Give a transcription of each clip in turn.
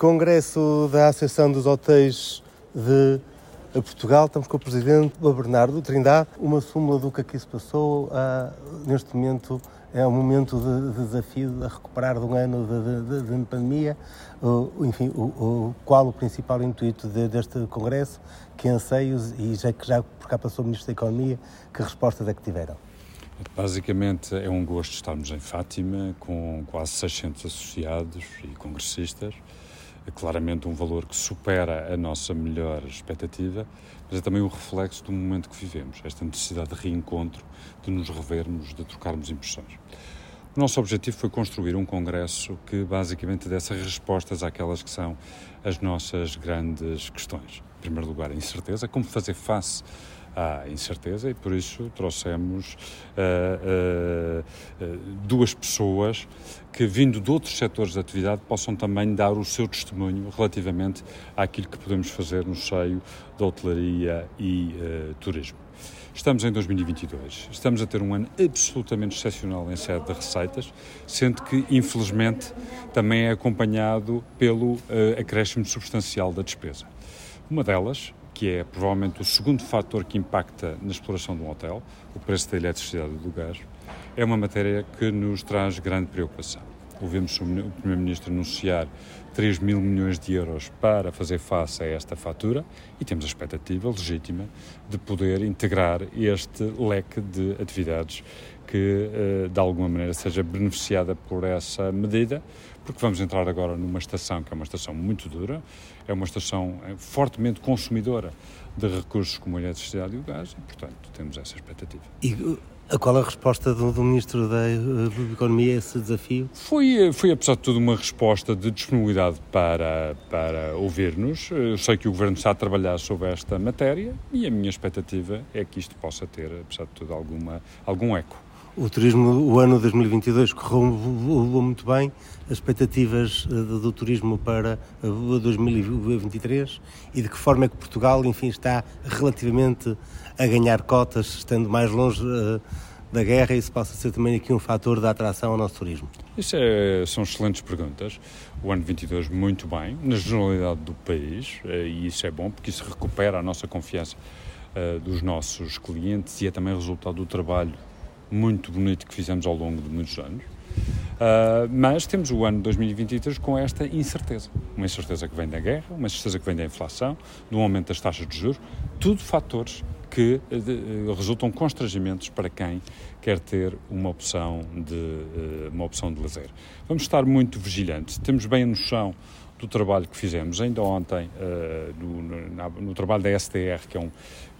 Congresso da Associação dos Hotéis de Portugal. Estamos com o Presidente Bernardo Trindade. Uma súmula do que aqui se passou. Uh, neste momento é um momento de, de desafio a recuperar de um ano de, de, de pandemia. Enfim, o, o, qual o principal intuito deste Congresso? Que anseios, e já que já por cá passou o Ministro da Economia, que respostas é que tiveram? Basicamente é um gosto estarmos em Fátima com quase 600 associados e congressistas. É claramente um valor que supera a nossa melhor expectativa, mas é também o reflexo do momento que vivemos, esta necessidade de reencontro, de nos revermos, de trocarmos impressões. O nosso objetivo foi construir um congresso que basicamente desse respostas àquelas que são as nossas grandes questões. Em primeiro lugar, a incerteza, como fazer face à incerteza e por isso trouxemos uh, uh, duas pessoas que, vindo de outros setores de atividade, possam também dar o seu testemunho relativamente àquilo que podemos fazer no seio da hotelaria e uh, turismo. Estamos em 2022, estamos a ter um ano absolutamente excepcional em sede de receitas, sendo que, infelizmente, também é acompanhado pelo acréscimo substancial da despesa. Uma delas, que é provavelmente o segundo fator que impacta na exploração de um hotel, o preço da eletricidade e do gás, é uma matéria que nos traz grande preocupação. Ouvimos o Primeiro-Ministro anunciar 3 mil milhões de euros para fazer face a esta fatura e temos a expectativa legítima de poder integrar este leque de atividades que, eh, de alguma maneira, seja beneficiada por essa medida, porque vamos entrar agora numa estação que é uma estação muito dura, é uma estação eh, fortemente consumidora de recursos como a eletricidade e o gás e, portanto, temos essa expectativa. E a qual a resposta do, do Ministro da Economia a esse desafio? Foi, eh, foi, apesar de tudo, uma resposta de disponibilidade para, para ouvir-nos. Eu sei que o Governo está a trabalhar sobre esta matéria e a minha expectativa é que isto possa ter, apesar de tudo, alguma, algum eco. O turismo, o ano 2022 correu muito bem. As expectativas eh, do turismo para 2023 e de que forma é que Portugal, enfim, está relativamente a ganhar cotas, estando mais longe uh, da guerra, isso possa ser também aqui um fator de atração ao nosso turismo? Isso é, são excelentes perguntas. O ano 22 muito bem, na generalidade do país, eh, e isso é bom porque isso recupera a nossa confiança uh, dos nossos clientes e é também resultado do trabalho muito bonito que fizemos ao longo de muitos anos. Uh, mas temos o ano 2023 com esta incerteza. Uma incerteza que vem da guerra, uma incerteza que vem da inflação, do aumento das taxas de juros, tudo fatores que uh, uh, resultam constrangimentos para quem quer ter uma opção de, uma opção de lazer. Vamos estar muito vigilantes, temos bem a noção do trabalho que fizemos ainda ontem no, no trabalho da STR, que é um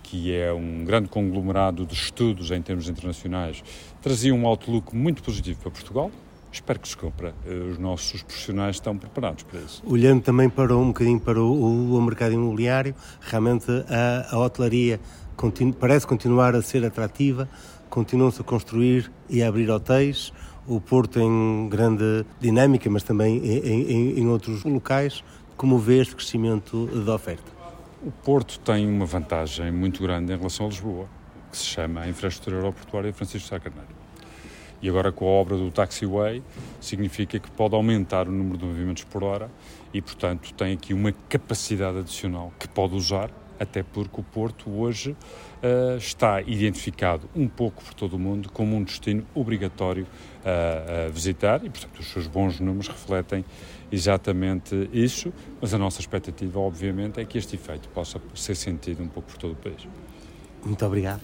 que é um grande conglomerado de estudos em termos internacionais, trazia um outlook muito positivo para Portugal. Espero que se cumpra. Os nossos profissionais estão preparados para isso. Olhando também para um bocadinho para o, o mercado imobiliário, realmente a, a hotelaria continu, parece continuar a ser atrativa, continuam-se a construir e a abrir hotéis. O Porto em grande dinâmica, mas também em, em, em outros locais. Como vê este crescimento da oferta? O Porto tem uma vantagem muito grande em relação a Lisboa, que se chama a infraestrutura aeroportuária Francisco Sá Carneiro. E agora com a obra do taxiway, significa que pode aumentar o número de movimentos por hora e, portanto, tem aqui uma capacidade adicional que pode usar, até porque o Porto hoje uh, está identificado um pouco por todo o mundo como um destino obrigatório a visitar e, portanto, os seus bons números refletem exatamente isso, mas a nossa expectativa, obviamente, é que este efeito possa ser sentido um pouco por todo o país. Muito obrigado.